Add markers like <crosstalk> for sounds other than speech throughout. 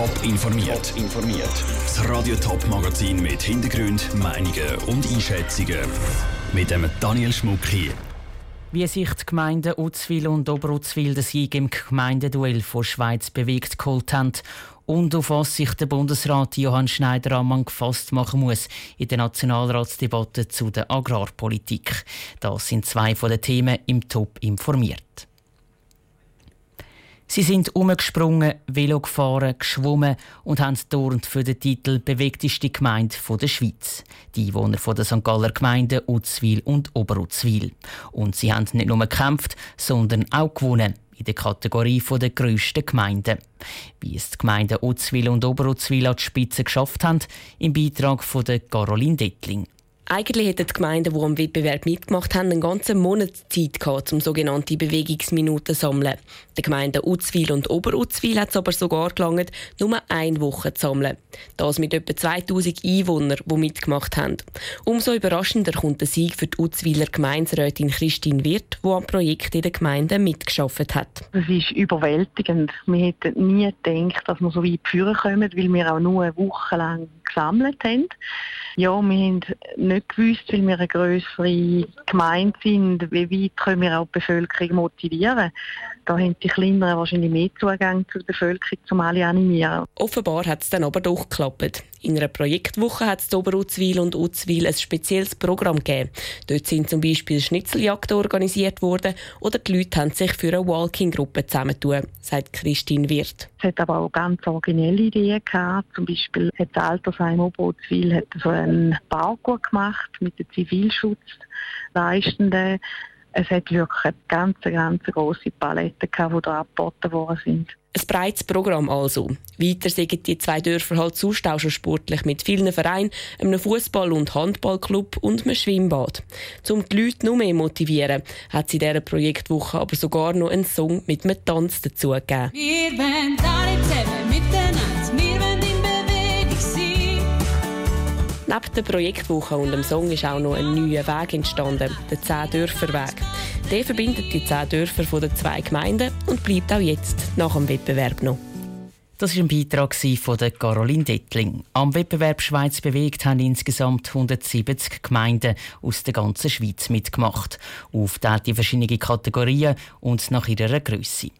Top informiert. informiert. Das Radio Top Magazin mit Hintergrund, Meinungen und Einschätzungen mit dem Daniel Schmuck hier. Wie sich die Gemeinden Utzwil und Oberutzwil den Sieg im Gemeindeduell von Schweiz bewegt geholt haben und auf was sich der Bundesrat Johann Schneider-Ammann gefasst machen muss in der Nationalratsdebatte zu der Agrarpolitik. Das sind zwei von den Themen im Top informiert. Sie sind umgesprungen, Velo gefahren, geschwommen und haben dort für den Titel bewegteste Gemeinde der Schweiz. Die Einwohner der St. Galler Gemeinden Utzwil und Oberutzwil. Und sie haben nicht nur gekämpft, sondern auch gewonnen in der Kategorie der grössten Gemeinden. Wie es die Gemeinden Utzwil und Oberutzwil an die Spitze geschafft haben, im Beitrag von Caroline Dettling. Eigentlich hätten die Gemeinden, die am Wettbewerb mitgemacht haben, einen ganzen Monat Zeit gehabt, um sogenannte Bewegungsminuten zu sammeln. Die Gemeinden Utzwil und Oberutzwil hat es aber sogar gelangt, nur eine Woche zu sammeln. Das mit etwa 2000 Einwohnern, die mitgemacht haben. Umso überraschender kommt der Sieg für die Utzwiler Gemeinderätin Christine Wirth, die am Projekt in der Gemeinde mitgeschafft hat. Es ist überwältigend. Wir hätten nie gedacht, dass wir so weit führen kommen, weil wir auch nur eine Woche lang gesammelt haben. Ja, wir haben nicht gewusst, weil wir eine größere Gemeinde sind, wie weit können wir auch die Bevölkerung motivieren. Da haben die Kleineren wahrscheinlich mehr Zugang zur Bevölkerung, um alle animieren. Offenbar hat es dann aber doch geklappt. In einer Projektwoche hat es Oberutzwil und Utzwil ein spezielles Programm gegeben. Dort sind zum Beispiel Schnitzeljagden organisiert worden oder die Leute haben sich für eine Walking-Gruppe zusammentun, sagt Christine Wirth. Es hat aber auch ganz originelle Ideen gehabt. Zum Beispiel hat das Altersheim Oberutzwil hat so einen Parkour gemacht mit den Zivilschutzleistenden. Es hat wirklich eine ganz, ganz grosse Palette gehabt, die da angeboten worden sind. Ein breites Programm also. Weiter sind die zwei Dörfer halt sonst auch schon sportlich mit vielen Vereinen, einem Fußball- und Handballclub und einem Schwimmbad. Um die Leute noch mehr motivieren, hat sie in dieser Projektwoche aber sogar noch einen Song mit einem Tanz dazu gegeben. Wir wollen alle zusammen miteinander, wir wollen in Bewegung sein. Neben der Projektwoche und dem Song ist auch noch ein neuer Weg entstanden, der Zehn-Dörfer-Weg. Der verbindet die zehn Dörfer von den zwei Gemeinden und bleibt auch jetzt nach dem Wettbewerb noch. Das war ein Beitrag von Caroline Dettling. Am Wettbewerb Schweiz bewegt haben insgesamt 170 Gemeinden aus der ganzen Schweiz mitgemacht, aufgeteilt in verschiedene Kategorien und nach ihrer Größe.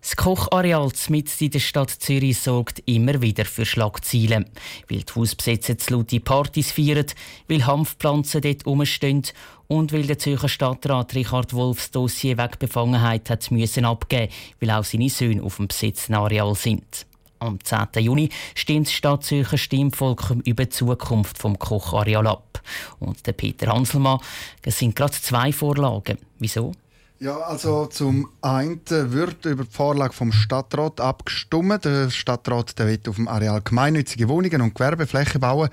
Das Kochareal mitten in der Stadt Zürich sorgt immer wieder für Schlagzeilen. Weil die Hausbesetzer zu laute Partys feiern, weil Hanfpflanzen dort rumstehen und weil der Zürcher Stadtrat Richard Wolfs Dossier Wegbefangenheit hat müssen abgeben, weil auch seine Söhne auf dem besetzten Areal sind. Am 10. Juni stimmt das Stadtzürcher Stimmvolk über die Zukunft vom Kochareal ab. Und der Peter Hanselmann, es sind gerade zwei Vorlagen. Wieso? Ja, also zum einen wird über die Vorlage vom Stadtrat abgestimmt. Der Stadtrat der will auf dem Areal gemeinnützige Wohnungen und Gewerbeflächen bauen.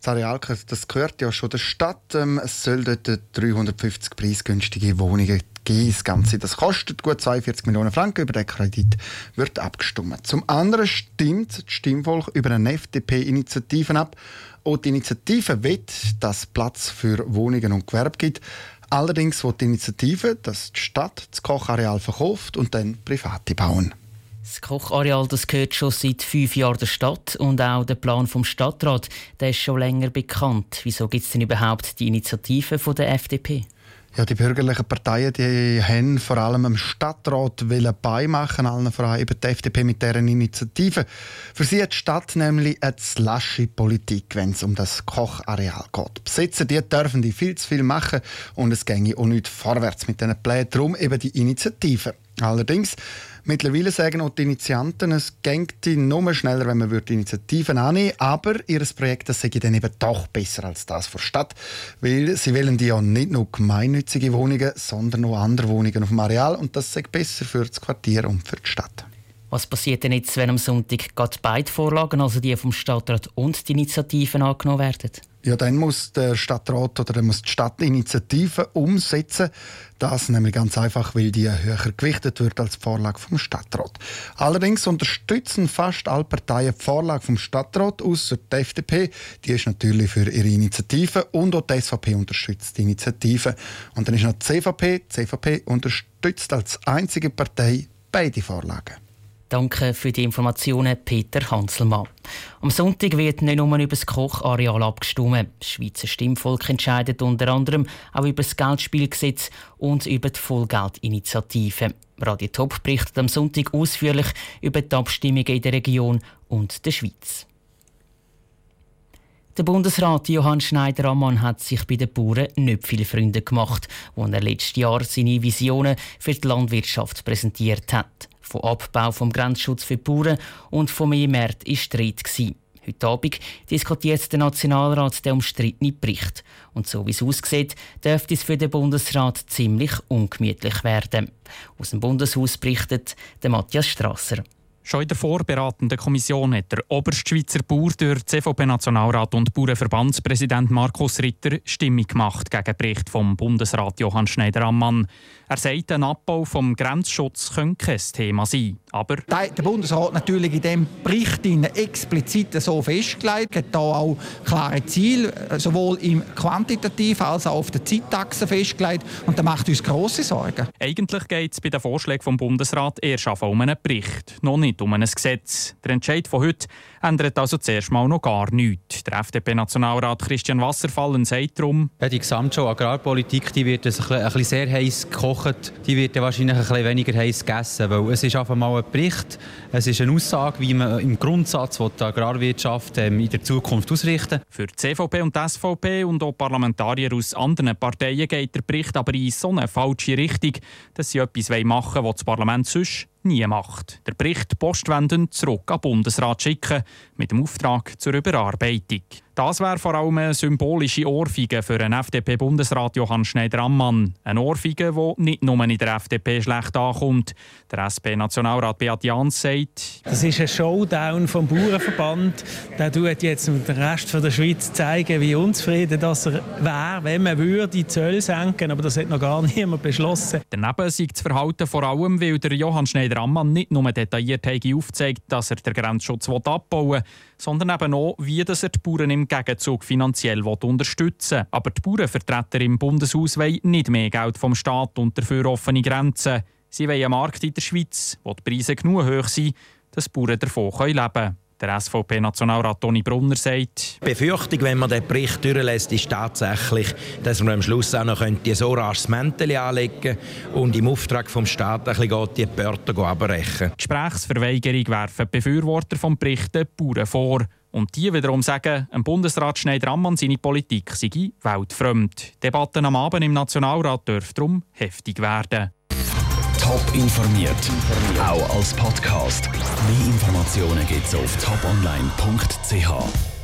Das Areal das gehört ja schon der Stadt. Ähm, es soll dort 350 preisgünstige Wohnungen geben. Das Ganze das kostet gut 42 Millionen Franken. Über den Kredit wird abgestimmt. Zum anderen stimmt das Stimmvolk über eine FDP-Initiative ab. Auch die Initiative will, dass Platz für Wohnungen und Gewerbe gibt. Allerdings will die Initiative, dass die Stadt das Kochareal verkauft und dann Private bauen. Das Kochareal das gehört schon seit fünf Jahren der Stadt und auch der Plan vom Stadtrat der ist schon länger bekannt. Wieso gibt es denn überhaupt die Initiative von der FDP? Ja, die bürgerlichen Parteien die haben vor allem im Stadtrat beimachen, allen voran eben die FDP mit deren Initiative. Für sie hat die Stadt nämlich eine lasche Politik, wenn es um das Kochareal geht. Besitzer die dürfen die viel zu viel machen und es ginge auch nicht vorwärts mit diesen Plänen. Darum eben die Initiative. Allerdings Mittlerweile sagen auch die Initianten, es ginge nur schneller, wenn man die Initiativen annehmen aber ihr Projekt das sei dann eben doch besser als das von Stadt, weil sie wollen ja nicht nur gemeinnützige Wohnungen, sondern auch andere Wohnungen auf dem Areal und das sei besser für das Quartier und für die Stadt. Was passiert denn jetzt, wenn am Sonntag beide Vorlagen, also die vom Stadtrat und die Initiativen, angenommen werden? Ja, dann muss der Stadtrat oder dann muss die Stadt Initiativen umsetzen. Das nämlich ganz einfach, weil die höher gewichtet wird als die Vorlage vom Stadtrat. Allerdings unterstützen fast alle Parteien die Vorlage vom Stadtrat, außer die FDP. Die ist natürlich für ihre Initiative und auch die SVP unterstützt die Initiative. Und dann ist noch die CVP. Die CVP unterstützt als einzige Partei beide Vorlagen. Danke für die Informationen, Peter Hanselmann. Am Sonntag wird nicht nur über das Kochareal abgestimmt. Das Schweizer Stimmvolk entscheidet unter anderem auch über das Geldspielgesetz und über die Vollgeldinitiative. Radio Top berichtet am Sonntag ausführlich über die Abstimmungen in der Region und der Schweiz. Der Bundesrat Johann Schneider-Ammann hat sich bei den Bauern nicht viele Freunde gemacht, als er letztes Jahr seine Visionen für die Landwirtschaft präsentiert hat. Vom Abbau vom Grenzschutz für die Bauern und von mehr Märkten war Streit. Heute Abend diskutiert der Nationalrat den umstrittenen Bericht. Und so wie es aussieht, dürfte es für den Bundesrat ziemlich ungemütlich werden. Aus dem Bundeshaus berichtet der Matthias Strasser. Schon in der vorberatenden Kommission hat der Oberstschweizer Bauer durch CVP-Nationalrat und Bauernverbandspräsident Markus Ritter Stimmung gemacht gegen den Bericht vom Bundesrat Johann Schneider-Ammann. Er sagt, ein Abbau vom Grenzschutz könnte kein Thema sein. Aber der Bundesrat natürlich in diesem Bericht explizit so festgelegt, hat da auch klare Ziele, sowohl im quantitativen als auch auf der Zeitachse festgelegt. Und das macht uns grosse Sorgen. Eigentlich geht es bei den Vorschlägen vom Bundesrat erst um einen Bericht, noch nicht um ein Gesetz. Der Entscheid von heute ändert also zuerst mal noch gar nichts. Der FDP-Nationalrat Christian Wasserfallen sagt darum, ja, die Gesamtschau Agrarpolitik die wird ein bisschen, ein bisschen sehr heiß gekocht, die wird wahrscheinlich ein bisschen weniger heiß gegessen, weil es ist einfach mal ein Bericht, es ist eine Aussage, wie man im Grundsatz die Agrarwirtschaft ähm, in der Zukunft ausrichten Für die CVP und die SVP und auch Parlamentarier aus anderen Parteien geht der Bericht aber in so eine falsche Richtung, dass sie etwas machen wollen, was das Parlament sonst nie macht. Der Bericht postwendend zurück an den Bundesrat schicken, mit dem Auftrag zur Überarbeitung. Das wäre vor allem eine symbolische Ohrfeige für einen FDP-Bundesrat Johann Schneider-Ammann. Eine Ohrfeige, die nicht nur in der FDP schlecht ankommt. Der SP-Nationalrat Beat Jans sagt, Das ist ein Showdown vom Bauernverband. Der tut jetzt dem Rest der Schweiz zeigen, wie unzufrieden das er wäre, wenn man würde die Zölle senken Aber das hat noch gar <laughs> niemand beschlossen. Daneben sieht das Verhalten vor allem, weil der Johann Schneider-Ammann nicht nur detailliert aufzeigt, dass er den Grenzschutz abbauen will, sondern eben auch, wie er die Bauern im Gegenzug finanziell unterstützen will. Aber die Bauernvertreter im Bundeshaus wollen nicht mehr Geld vom Staat und dafür offene Grenzen. Sie wollen einen Markt in der Schweiz, wo die Preise genug hoch sind, dass die Bauern davon leben können. Der SVP-Nationalrat Toni Brunner sagt, Die Befürchtung, wenn man den Bericht durchlässt, ist tatsächlich, dass man am Schluss auch noch die so rasch Mäntel anlegen und im Auftrag vom Staat ein bisschen die Börter abbrechen. Gesprächsverweigerung werfen die Befürworter des Berichts den Bauern vor. Und die wiederum sagen, ein Bundesrat Schneider-Ammann seine Politik sei weltfremd. Debatten am Abend im Nationalrat dürfen darum heftig werden. Top informiert, auch als Podcast. Mehr Informationen gibt es auf toponline.ch.